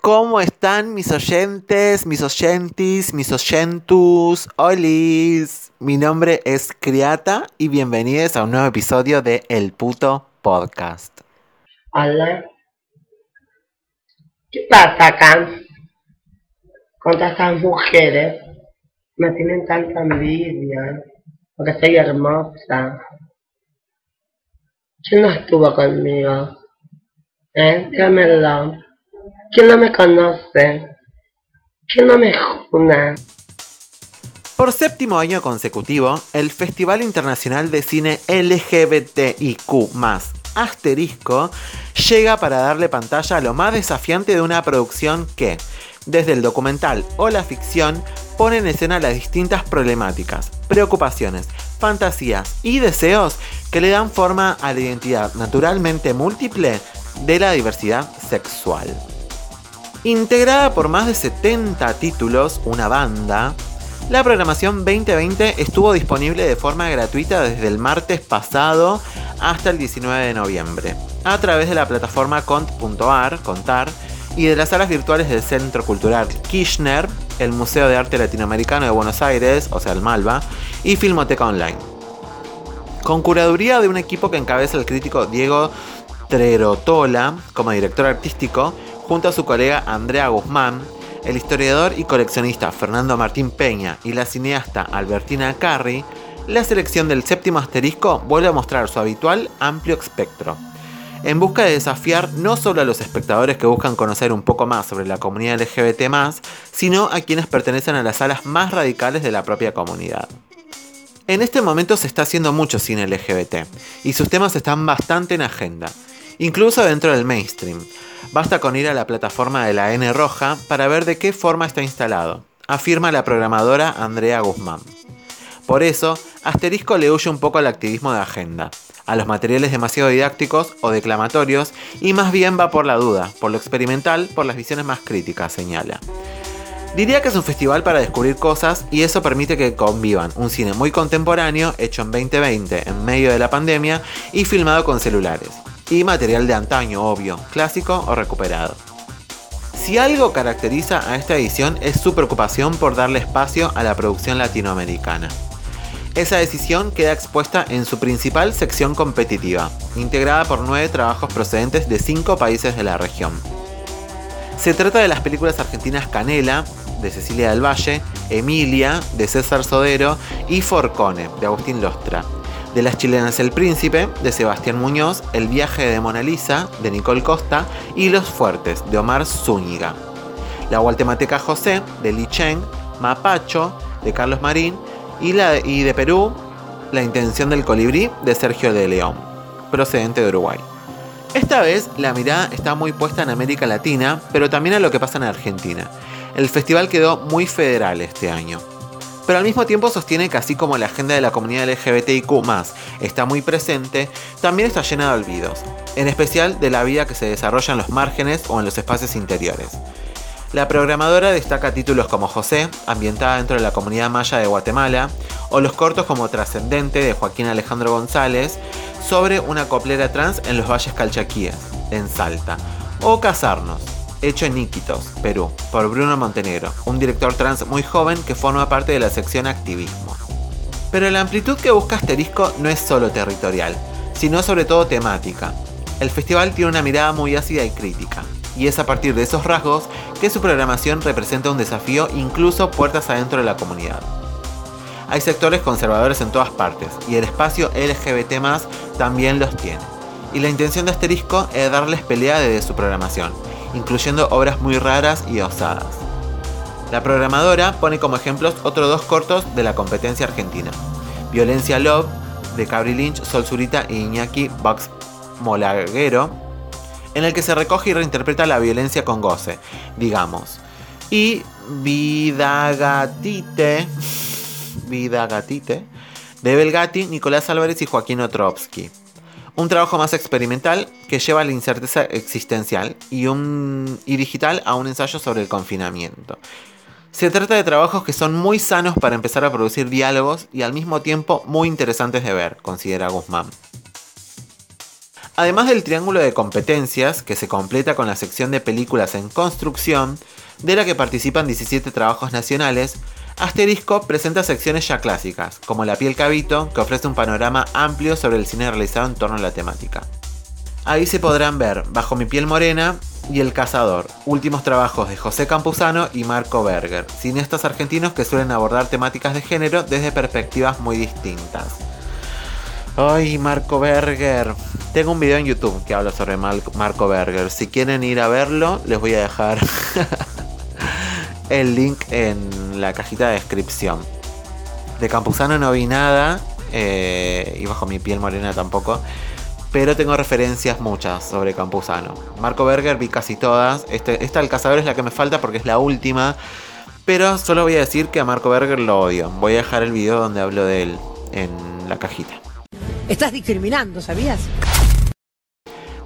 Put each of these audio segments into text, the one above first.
¿Cómo están mis oyentes, mis oyentis, mis oyentus? Olis. Mi nombre es Criata y bienvenidos a un nuevo episodio de El Puto Podcast. Hola. ¿Qué pasa acá? Con todas estas mujeres. Me tienen tanta envidia. Porque soy hermosa. ¿Quién no estuvo conmigo? ¿Eh? Dígamelo. ¿Quién no me conoce? ¿Quién no me juna? Por séptimo año consecutivo, el Festival Internacional de Cine LGBTIQ asterisco llega para darle pantalla a lo más desafiante de una producción que, desde el documental o la ficción, pone en escena las distintas problemáticas, preocupaciones, fantasías y deseos que le dan forma a la identidad naturalmente múltiple de la diversidad sexual. Integrada por más de 70 títulos, una banda, la programación 2020 estuvo disponible de forma gratuita desde el martes pasado hasta el 19 de noviembre, a través de la plataforma cont.ar, contar, y de las salas virtuales del Centro Cultural Kirchner, el Museo de Arte Latinoamericano de Buenos Aires, o sea el Malva, y Filmoteca Online. Con curaduría de un equipo que encabeza el crítico Diego Trerotola como director artístico, junto a su colega Andrea Guzmán, el historiador y coleccionista Fernando Martín Peña y la cineasta Albertina Carri, la selección del séptimo asterisco vuelve a mostrar su habitual amplio espectro, en busca de desafiar no solo a los espectadores que buscan conocer un poco más sobre la comunidad LGBT, sino a quienes pertenecen a las alas más radicales de la propia comunidad. En este momento se está haciendo mucho cine LGBT, y sus temas están bastante en agenda, incluso dentro del mainstream, Basta con ir a la plataforma de la N Roja para ver de qué forma está instalado, afirma la programadora Andrea Guzmán. Por eso, Asterisco le huye un poco al activismo de agenda, a los materiales demasiado didácticos o declamatorios y más bien va por la duda, por lo experimental, por las visiones más críticas, señala. Diría que es un festival para descubrir cosas y eso permite que convivan un cine muy contemporáneo, hecho en 2020 en medio de la pandemia y filmado con celulares, y material de antaño, obvio, clásico o recuperado. Si algo caracteriza a esta edición es su preocupación por darle espacio a la producción latinoamericana. Esa decisión queda expuesta en su principal sección competitiva, integrada por nueve trabajos procedentes de cinco países de la región. Se trata de las películas argentinas Canela, de Cecilia del Valle, Emilia, de César Sodero y Forcone, de Agustín Lostra, de las chilenas El Príncipe, de Sebastián Muñoz, El viaje de Mona Lisa, de Nicole Costa, y Los Fuertes, de Omar Zúñiga. La guatemalteca José, de Li Cheng, Mapacho, de Carlos Marín, y, la, y de Perú, La intención del colibrí, de Sergio de León, procedente de Uruguay. Esta vez la mirada está muy puesta en América Latina, pero también en lo que pasa en Argentina. El festival quedó muy federal este año pero al mismo tiempo sostiene que así como la agenda de la comunidad LGBTIQ está muy presente, también está llena de olvidos, en especial de la vida que se desarrolla en los márgenes o en los espacios interiores. La programadora destaca títulos como José, ambientada dentro de la comunidad maya de Guatemala, o los cortos como Trascendente de Joaquín Alejandro González, sobre una coplera trans en los valles calchaquíes, en Salta, o Casarnos, hecho en Iquitos, Perú, por Bruno Montenegro, un director trans muy joven que forma parte de la sección Activismo. Pero la amplitud que busca Asterisco no es solo territorial, sino sobre todo temática. El festival tiene una mirada muy ácida y crítica, y es a partir de esos rasgos que su programación representa un desafío incluso puertas adentro de la comunidad. Hay sectores conservadores en todas partes, y el espacio LGBT también los tiene. Y la intención de Asterisco es darles pelea desde su programación, incluyendo obras muy raras y osadas. La programadora pone como ejemplos otros dos cortos de la competencia argentina. Violencia Love, de Cabri Lynch, Sol Zurita e Iñaki Box Molaguero, en el que se recoge y reinterpreta la violencia con goce, digamos. Y Vidagatite, Vidagatite, de Belgati, Nicolás Álvarez y Joaquín Otrovsky un trabajo más experimental que lleva la incerteza existencial y, un, y digital a un ensayo sobre el confinamiento. Se trata de trabajos que son muy sanos para empezar a producir diálogos y al mismo tiempo muy interesantes de ver, considera Guzmán. Además del triángulo de competencias, que se completa con la sección de películas en construcción, de la que participan 17 trabajos nacionales, Asterisco presenta secciones ya clásicas, como La piel cabito, que ofrece un panorama amplio sobre el cine realizado en torno a la temática. Ahí se podrán ver Bajo mi piel morena y El cazador, últimos trabajos de José Campuzano y Marco Berger, cineastas argentinos que suelen abordar temáticas de género desde perspectivas muy distintas. Ay, Marco Berger. Tengo un video en YouTube que habla sobre Marco Berger. Si quieren ir a verlo, les voy a dejar el link en la cajita de descripción. De Campuzano no vi nada, eh, y bajo mi piel morena tampoco, pero tengo referencias muchas sobre Campuzano. Marco Berger vi casi todas, este, esta El Cazador es la que me falta porque es la última, pero solo voy a decir que a Marco Berger lo odio. Voy a dejar el video donde hablo de él en la cajita. Estás discriminando, ¿sabías?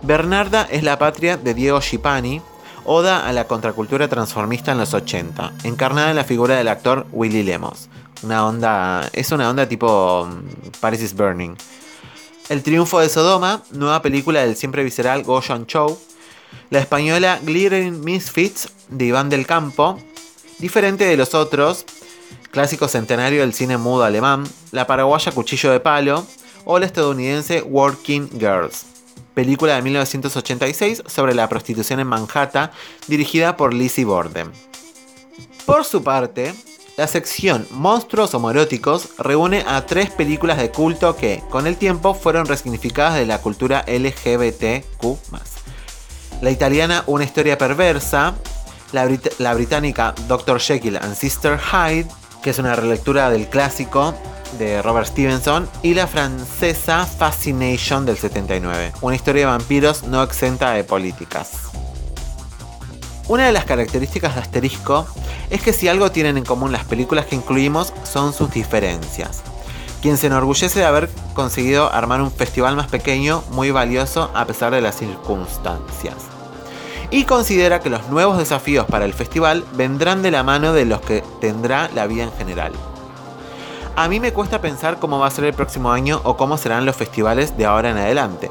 Bernarda es la patria de Diego Schipani, oda a la contracultura transformista en los 80, encarnada en la figura del actor Willy Lemos. Una onda, es una onda tipo mm, Paris is Burning. El triunfo de Sodoma, nueva película del siempre visceral Goyon Chow. La española Glittering Misfits de Iván del Campo, diferente de los otros, clásico centenario del cine mudo alemán, la paraguaya Cuchillo de Palo o la estadounidense Working Girls película de 1986 sobre la prostitución en Manhattan, dirigida por Lizzie Borden. Por su parte, la sección Monstruos Homoeróticos reúne a tres películas de culto que, con el tiempo, fueron resignificadas de la cultura LGBTQ. La italiana Una historia perversa, la, británica Dr. Jekyll and Sister Hyde, que es una relectura del clásico de Robert Stevenson y la francesa Fascination del 79, una historia de vampiros no exenta de políticas. Una de las características de Asterisco es que si algo tienen en común las películas que incluimos son sus diferencias. Quien se enorgullece de haber conseguido armar un festival más pequeño, muy valioso a pesar de las circunstancias. Y considera que los nuevos desafíos para el festival vendrán de la mano de los que tendrá la vida en general. A mí me cuesta pensar cómo va a ser el próximo año o cómo serán los festivales de ahora en adelante,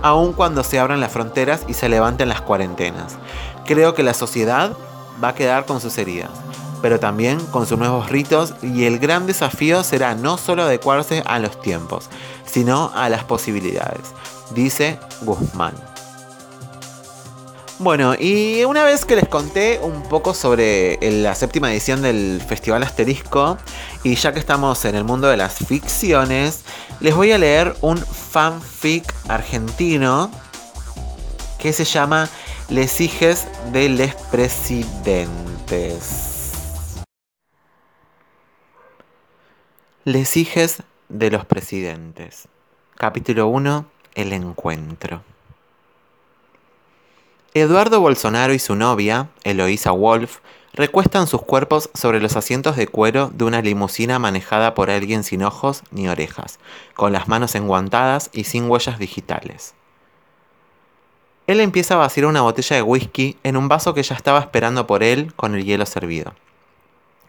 aun cuando se abran las fronteras y se levanten las cuarentenas. Creo que la sociedad va a quedar con sus heridas, pero también con sus nuevos ritos y el gran desafío será no solo adecuarse a los tiempos, sino a las posibilidades, dice Guzmán. Bueno, y una vez que les conté un poco sobre la séptima edición del Festival Asterisco, y ya que estamos en el mundo de las ficciones, les voy a leer un fanfic argentino que se llama Les hijes de les presidentes. Les hijes de los presidentes. Capítulo 1. El encuentro. Eduardo Bolsonaro y su novia, Eloísa Wolf, recuestan sus cuerpos sobre los asientos de cuero de una limusina manejada por alguien sin ojos ni orejas, con las manos enguantadas y sin huellas digitales. Él empieza a vaciar una botella de whisky en un vaso que ya estaba esperando por él con el hielo servido.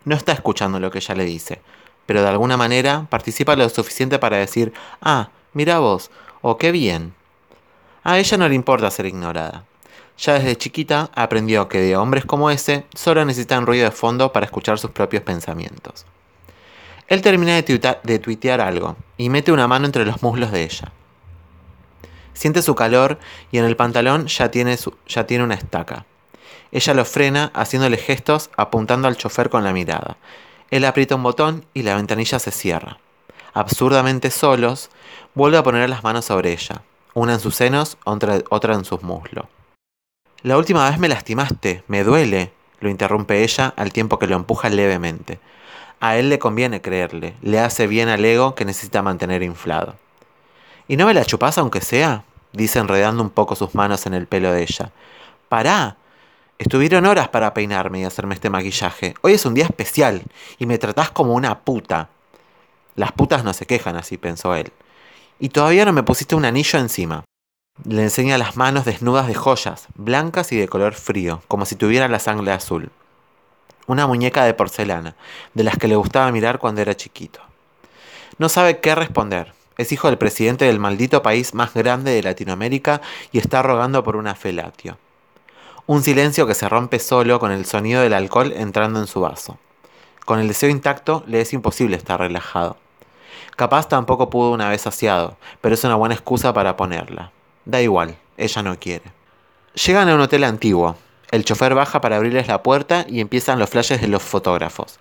No está escuchando lo que ella le dice, pero de alguna manera participa lo suficiente para decir, ah, mira vos, o qué bien. A ella no le importa ser ignorada. Ya desde chiquita aprendió que de hombres como ese solo necesitan ruido de fondo para escuchar sus propios pensamientos. Él termina de, tuitear algo y mete una mano entre los muslos de ella. Siente su calor y en el pantalón ya tiene, una estaca. Ella lo frena haciéndole gestos apuntando al chofer con la mirada. Él aprieta un botón y la ventanilla se cierra. Absurdamente solos, vuelve a poner las manos sobre ella, una en sus senos, otra en sus muslos. La última vez me lastimaste, me duele, lo interrumpe ella al tiempo que lo empuja levemente. A él le conviene creerle, le hace bien al ego que necesita mantener inflado. ¿Y no me la chupás aunque sea? dice enredando un poco sus manos en el pelo de ella. Pará. Estuvieron horas para peinarme y hacerme este maquillaje. Hoy es un día especial y me tratás como una puta. Las putas no se quejan así, pensó él. Y todavía no me pusiste un anillo encima. Le enseña las manos desnudas de joyas, blancas y de color frío, como si tuviera la sangre azul. Una muñeca de porcelana, de las que le gustaba mirar cuando era chiquito. No sabe qué responder. Es hijo del presidente del maldito país más grande de Latinoamérica y está rogando por una felatio. Un silencio que se rompe solo con el sonido del alcohol entrando en su vaso. Con el deseo intacto le es imposible estar relajado. Capaz tampoco pudo una vez saciado, pero es una buena excusa para ponerla. Da igual, ella no quiere. Llegan a un hotel antiguo. El chofer baja para abrirles la puerta y empiezan los flashes de los fotógrafos.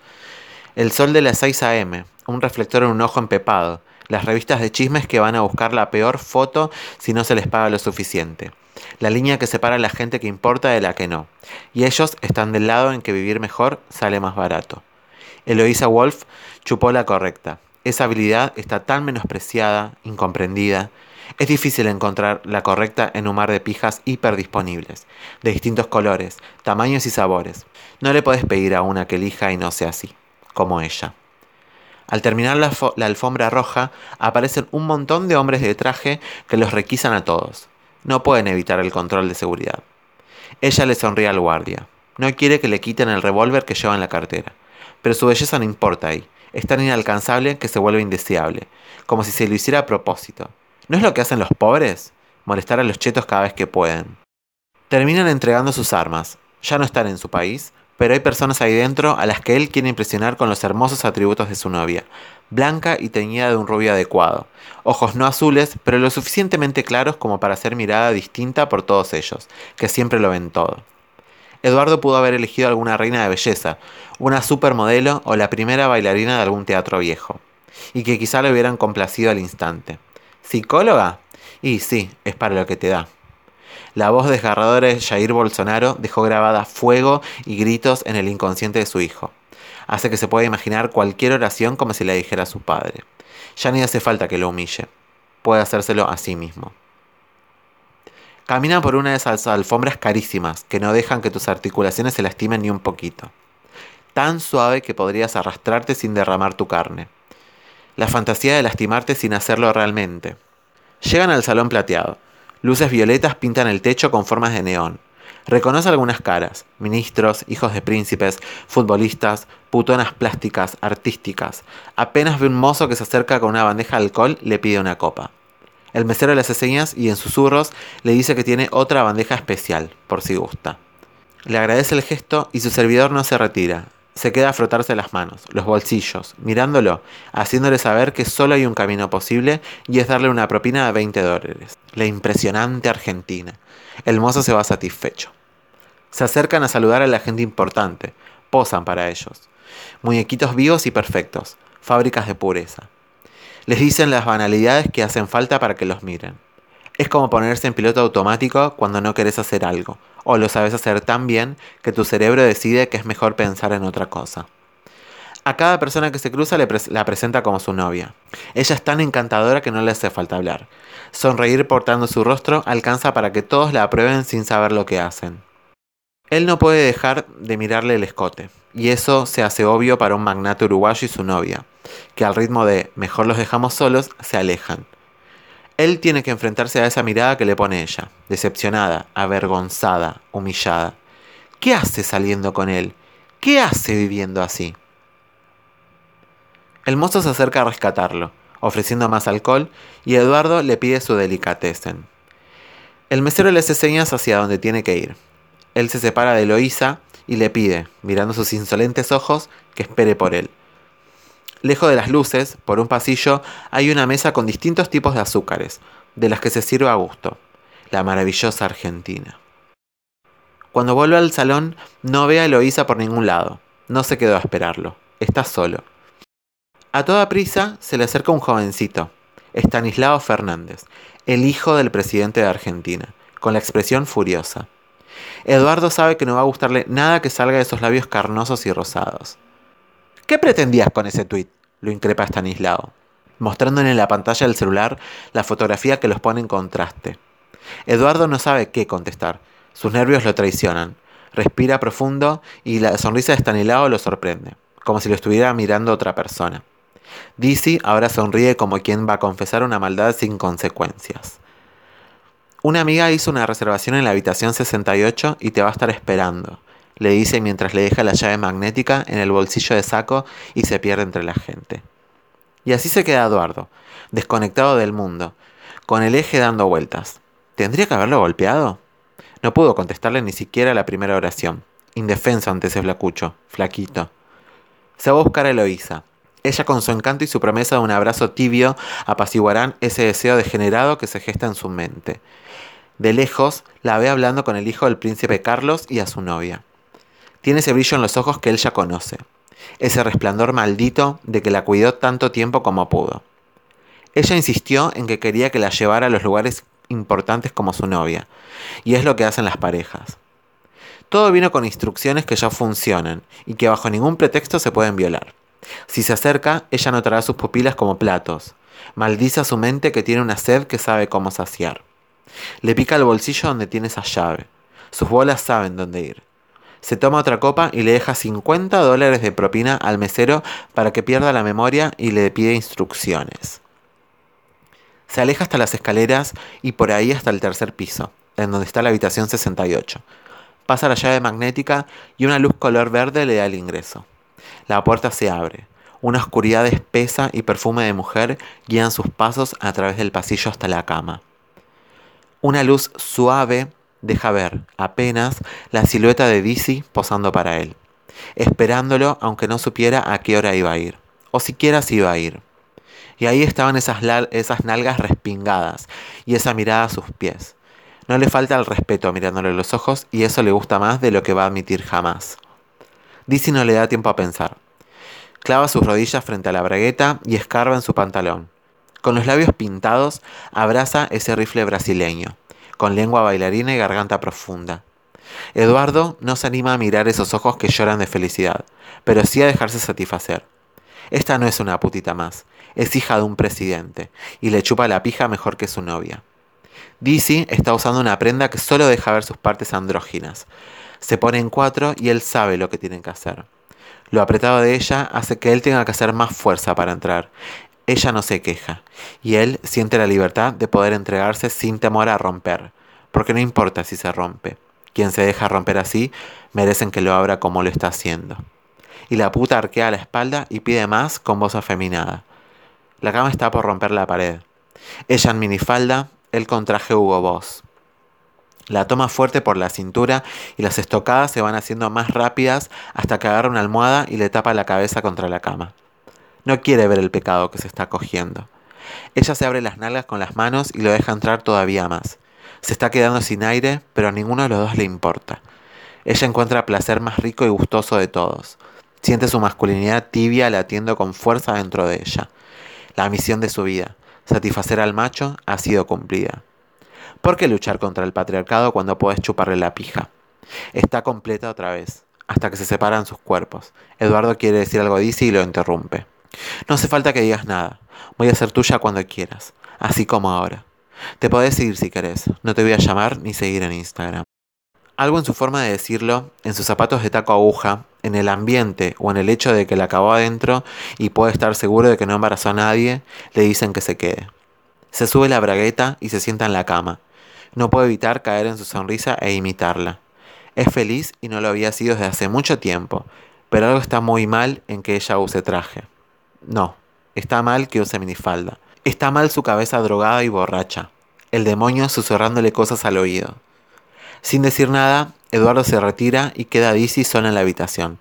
El sol de las 6 a.m., un reflector en un ojo empepado, las revistas de chismes que van a buscar la peor foto si no se les paga lo suficiente, la línea que separa a la gente que importa de la que no, y ellos están del lado en que vivir mejor sale más barato. Eloisa Wolf chupó la correcta. Esa habilidad está tan menospreciada, incomprendida. Es difícil encontrar la correcta en un mar de pijas hiperdisponibles, de distintos colores, tamaños y sabores. No le podés pedir a una que elija y no sea así, como ella. Al terminar la, la, alfombra roja, aparecen un montón de hombres de traje que los requisan a todos. No pueden evitar el control de seguridad. Ella le sonríe al guardia. No quiere que le quiten el revólver que lleva en la cartera. Pero su belleza no importa ahí. Es tan inalcanzable que se vuelve indeseable. Como si se lo hiciera a propósito. ¿No es lo que hacen los pobres? Molestar a los chetos cada vez que pueden. Terminan entregando sus armas. Ya no están en su país, pero hay personas ahí dentro a las que él quiere impresionar con los hermosos atributos de su novia, blanca y teñida de un rubio adecuado, ojos no azules, pero lo suficientemente claros como para ser mirada distinta por todos ellos, que siempre lo ven todo. Eduardo pudo haber elegido alguna reina de belleza, una supermodelo o la primera bailarina de algún teatro viejo, y que quizá le hubieran complacido al instante. ¿Psicóloga? Y sí, es para lo que te da. La voz desgarradora de Jair Bolsonaro dejó grabada fuego y gritos en el inconsciente de su hijo. Hace que se pueda imaginar cualquier oración como si la dijera a su padre. Ya ni hace falta que lo humille. Puede hacérselo a sí mismo. Camina por una de esas alfombras carísimas que no dejan que tus articulaciones se lastimen ni un poquito. Tan suave que podrías arrastrarte sin derramar tu carne. La fantasía de lastimarte sin hacerlo realmente. Llegan al salón plateado. Luces violetas pintan el techo con formas de neón. Reconoce algunas caras, ministros, hijos de príncipes, futbolistas, putonas plásticas, artísticas. Apenas ve un mozo que se acerca con una bandeja de alcohol, le pide una copa. El mesero le hace señas y en susurros le dice que tiene otra bandeja especial, por si gusta. Le agradece el gesto y su servidor no se retira, se queda a frotarse las manos, los bolsillos, mirándolo, haciéndole saber que solo hay un camino posible y es darle una propina de 20 dólares. La impresionante Argentina. El mozo se va satisfecho. Se acercan a saludar a la gente importante, posan para ellos. Muñequitos vivos y perfectos, fábricas de pureza. Les dicen las banalidades que hacen falta para que los miren. Es como ponerse en piloto automático cuando no querés hacer algo, o lo sabes hacer tan bien que tu cerebro decide que es mejor pensar en otra cosa. A cada persona que se cruza le la presenta como su novia. Ella es tan encantadora que no le hace falta hablar. Sonreír portando su rostro alcanza para que todos la aprueben sin saber lo que hacen. Él no puede dejar de mirarle el escote, y eso se hace obvio para un magnate uruguayo y su novia, que al ritmo de mejor los dejamos solos se alejan. Él tiene que enfrentarse a esa mirada que le pone ella, decepcionada, avergonzada, humillada. ¿Qué hace saliendo con él? ¿Qué hace viviendo así? El mozo se acerca a rescatarlo, ofreciendo más alcohol, y Eduardo le pide su delicatessen. El mesero le hace señas hacia donde tiene que ir. Él se separa de Eloísa y le pide, mirando sus insolentes ojos, que espere por él. Lejos de las luces, por un pasillo, hay una mesa con distintos tipos de azúcares, de las que se sirve a gusto. La maravillosa Argentina. Cuando vuelve al salón, no ve a Eloísa por ningún lado. No se quedó a esperarlo. Está solo. A toda prisa se le acerca un jovencito, Estanislao Fernández, el hijo del presidente de Argentina, con la expresión furiosa. Eduardo sabe que no va a gustarle nada que salga de esos labios carnosos y rosados. ¿Qué pretendías con ese tuit? lo increpa Stanislao, mostrándole en la pantalla del celular la fotografía que los pone en contraste. Eduardo no sabe qué contestar, sus nervios lo traicionan. Respira profundo y la sonrisa de Stanislao lo sorprende, como si lo estuviera mirando otra persona. Dizzy ahora sonríe como quien va a confesar una maldad sin consecuencias. Una amiga hizo una reservación en la habitación 68 y te va a estar esperando le dice mientras le deja la llave magnética en el bolsillo de saco y se pierde entre la gente. Y así se queda Eduardo, desconectado del mundo, con el eje dando vueltas. ¿Tendría que haberlo golpeado? No pudo contestarle ni siquiera la primera oración, indefenso ante ese flacucho, flaquito. Se va a buscar a Eloísa. Ella con su encanto y su promesa de un abrazo tibio apaciguarán ese deseo degenerado que se gesta en su mente. De lejos la ve hablando con el hijo del príncipe Carlos y a su novia. Tiene ese brillo en los ojos que él ya conoce, ese resplandor maldito de que la cuidó tanto tiempo como pudo. Ella insistió en que quería que la llevara a los lugares importantes como su novia, y es lo que hacen las parejas. Todo vino con instrucciones que ya funcionan y que bajo ningún pretexto se pueden violar. Si se acerca, ella notará sus pupilas como platos. Maldice a su mente que tiene una sed que sabe cómo saciar. Le pica el bolsillo donde tiene esa llave. Sus bolas saben dónde ir. Se toma otra copa y le deja 50 dólares de propina al mesero para que pierda la memoria y le pide instrucciones. Se aleja hasta las escaleras y por ahí hasta el tercer piso, en donde está la habitación 68. Pasa la llave magnética y una luz color verde le da el ingreso. La puerta se abre. Una oscuridad espesa y perfume de mujer guían sus pasos a través del pasillo hasta la cama. Una luz suave deja ver, apenas, la silueta de Dizzy posando para él, esperándolo aunque no supiera a qué hora iba a ir, o siquiera si iba a ir. Y ahí estaban esas, esas nalgas respingadas y esa mirada a sus pies. No le falta el respeto mirándole los ojos y eso le gusta más de lo que va a admitir jamás. Dizzy no le da tiempo a pensar. Clava sus rodillas frente a la bragueta y escarba en su pantalón. Con los labios pintados, abraza ese rifle brasileño, con lengua bailarina y garganta profunda. Eduardo no se anima a mirar esos ojos que lloran de felicidad, pero sí a dejarse satisfacer. Esta no es una putita más, es hija de un presidente, y le chupa la pija mejor que su novia. Dizzy está usando una prenda que solo deja ver sus partes andróginas. Se pone en cuatro y él sabe lo que tienen que hacer. Lo apretado de ella hace que él tenga que hacer más fuerza para entrar. Ella no se queja, y él siente la libertad de poder entregarse sin temor a romper, porque no importa si se rompe. Quien se deja romper así, merecen que lo abra como lo está haciendo. Y la puta arquea la espalda y pide más con voz afeminada. La cama está por romper la pared. Ella en minifalda, él con traje Hugo Boss. La toma fuerte por la cintura y las estocadas se van haciendo más rápidas hasta que agarra una almohada y le tapa la cabeza contra la cama. No quiere ver el pecado que se está cogiendo. Ella se abre las nalgas con las manos y lo deja entrar todavía más. Se está quedando sin aire, pero a ninguno de los dos le importa. Ella encuentra placer más rico y gustoso de todos. Siente su masculinidad tibia latiendo con fuerza dentro de ella. La misión de su vida, satisfacer al macho, ha sido cumplida. ¿Por qué luchar contra el patriarcado cuando puedes chuparle la pija? Está completa otra vez, hasta que se separan sus cuerpos. Eduardo quiere decir algo Dizzy y lo interrumpe. No hace falta que digas nada. Voy a ser tuya cuando quieras, así como ahora. Te podés seguir si querés. No te voy a llamar ni seguir en Instagram. Algo en su forma de decirlo, en sus zapatos de taco aguja, en el ambiente o en el hecho de que la acabó adentro y puede estar seguro de que no embarazó a nadie, le dicen que se quede. Se sube la bragueta y se sienta en la cama. No puede evitar caer en su sonrisa e imitarla. Es feliz y no lo había sido desde hace mucho tiempo, pero algo está muy mal en que ella use traje. No, está mal que use minifalda. Está mal su cabeza drogada y borracha. El demonio susurrándole cosas al oído. Sin decir nada, Eduardo se retira y queda Dizzy sola en la habitación.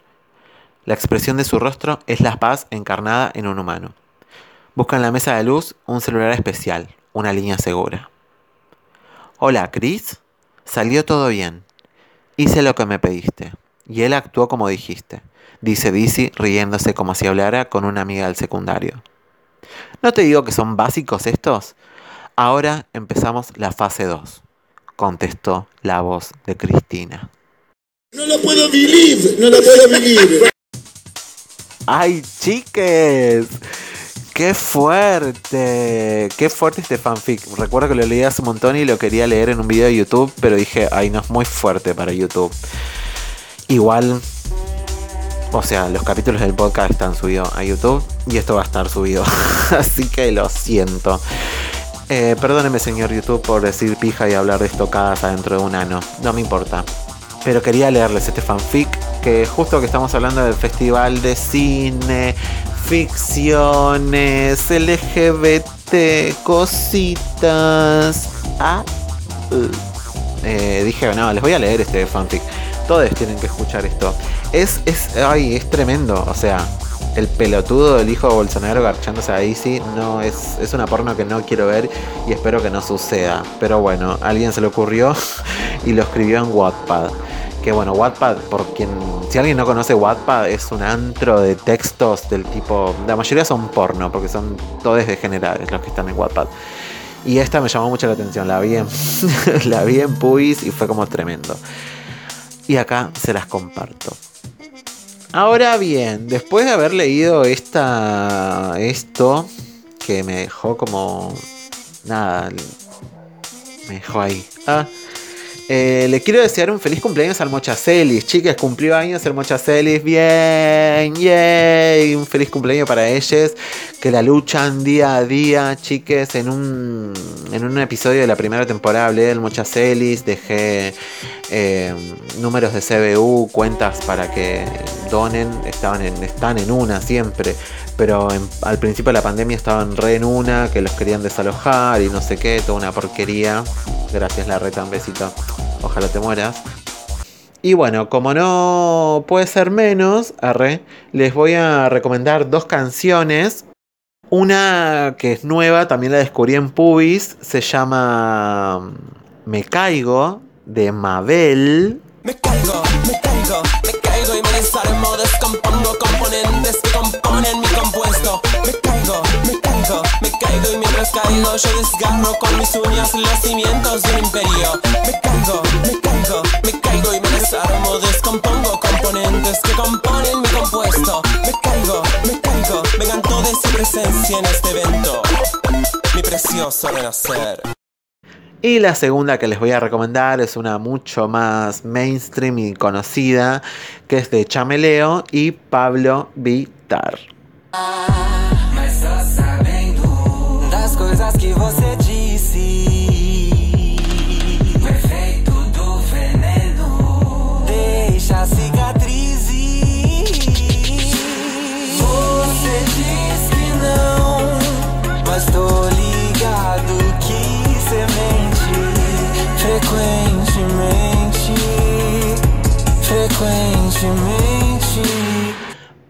La expresión de su rostro es la paz encarnada en un humano. Busca en la mesa de luz un celular especial, una línea segura. Hola, Chris. Salió todo bien. Hice lo que me pediste. Y él actuó como dijiste, dice Dizzy riéndose como si hablara con una amiga del secundario. ¿No te digo que son básicos estos? Ahora empezamos la fase 2 contestó la voz de Cristina. No lo puedo vivir, no lo puedo vivir. ¡Ay, chiques! ¡Qué fuerte! ¡Qué fuerte este fanfic! Recuerdo que lo leí hace un montón y lo quería leer en un video de YouTube, pero dije, ay, no es muy fuerte para YouTube. Igual, o sea, los capítulos del podcast están subidos a YouTube y esto va a estar subido. Así que lo siento. Eh, perdóneme, señor YouTube, por decir pija y hablar de estocadas adentro de un ano. No me importa. Pero quería leerles este fanfic que justo que estamos hablando del Festival de Cine fanficciones, LGBT, cositas. Ah, uh. Eh, dije, no, les voy a leer este fanfic. Todos tienen que escuchar esto. Es, es, ay, es tremendo. O sea, el pelotudo del hijo de Bolsonaro garchándose a Easy no es, es una porno que no quiero ver y espero que no suceda. Pero bueno, a alguien se le ocurrió y lo escribió en Wattpad. Que bueno, Wattpad, por quien. Si alguien no conoce Wattpad, es un antro de textos del tipo. La mayoría son porno, porque son todos degenerados los que están en Wattpad. Y esta me llamó mucho la atención. La vi en, la vi en Puis y fue como tremendo. Y acá se las comparto. Ahora bien, después de haber leído esta, esto, que me dejó como... Nada, me dejó ahí. Ah, eh, le quiero desear un feliz cumpleaños al Mochacelis. Chicas, cumplió años el Mochacelis. Bien, yay. Un feliz cumpleaños para ellos. Que la luchan día a día, chiques. En un, en un episodio de la primera temporada hablé del Mochacelis. Dejé eh, números de CBU, cuentas para que donen. Estaban están en una siempre pero al principio de la pandemia estaban re en una, que los querían desalojar y no sé qué, toda una porquería. Gracias, la reta, un besito. Ojalá te mueras. Y bueno, como no puede ser menos, arre, les voy a recomendar dos canciones. Una que es nueva, también la descubrí en Pubis, se llama Me Caigo, de Mabel. Me caigo, me caigo, me caigo y me desarmo, descompongo componentes que componen mi compuesto. Me caigo, me caigo, me caigo y mientras caigo yo desgarro con mis uñas los cimientos de un imperio. Me caigo, me caigo, me caigo y me desarmo, descompongo componentes que componen mi compuesto. Me caigo, me caigo, vengan todos su presencia en este evento. Mi precioso renacer. Y la segunda que les voy a recomendar es una mucho más mainstream y conocida, que es de Chameleo y Pablo Vitar. Cicatrizes.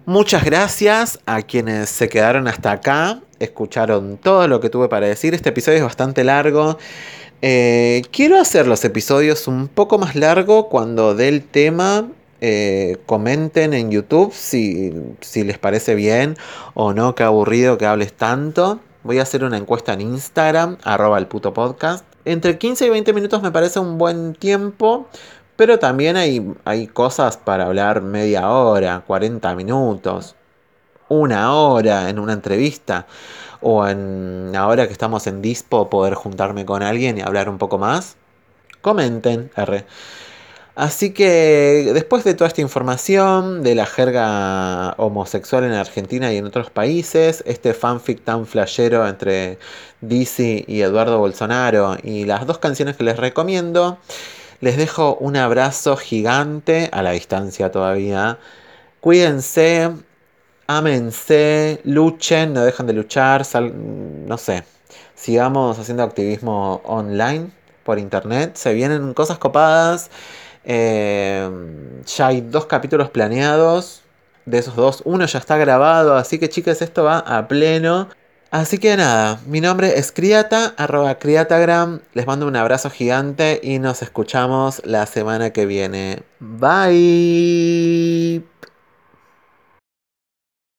Muchas gracias a quienes se quedaron hasta acá, escucharon todo lo que tuve para decir. Este episodio es bastante largo. Eh, quiero hacer los episodios un poco más largo cuando dé el tema. eh, comenten en YouTube si, si les parece bien o no, qué aburrido que hables tanto. Voy a hacer una encuesta en Instagram, arroba el puto podcast. Entre 15 y 20 minutos me parece un buen tiempo. Pero también hay, hay cosas para hablar media hora, 40 minutos, una hora en una entrevista. O en ahora que estamos en Dispo, poder juntarme con alguien y hablar un poco más. Comenten, R. Así que después de toda esta información de la jerga homosexual en Argentina y en otros países, este fanfic tan flashero entre Dizzy y Eduardo Bolsonaro y las dos canciones que les recomiendo, les dejo un abrazo gigante a la distancia todavía. Cuídense, ámense, luchen, no dejen de luchar, sal- no sé, sigamos haciendo activismo online por internet, se vienen cosas copadas. Eh, ya hay dos capítulos planeados. De esos dos, uno ya está grabado. Así que chicas, esto va a pleno. Así que nada, mi nombre es Criata, Criatagram. Les mando un abrazo gigante y nos escuchamos la semana que viene. Bye.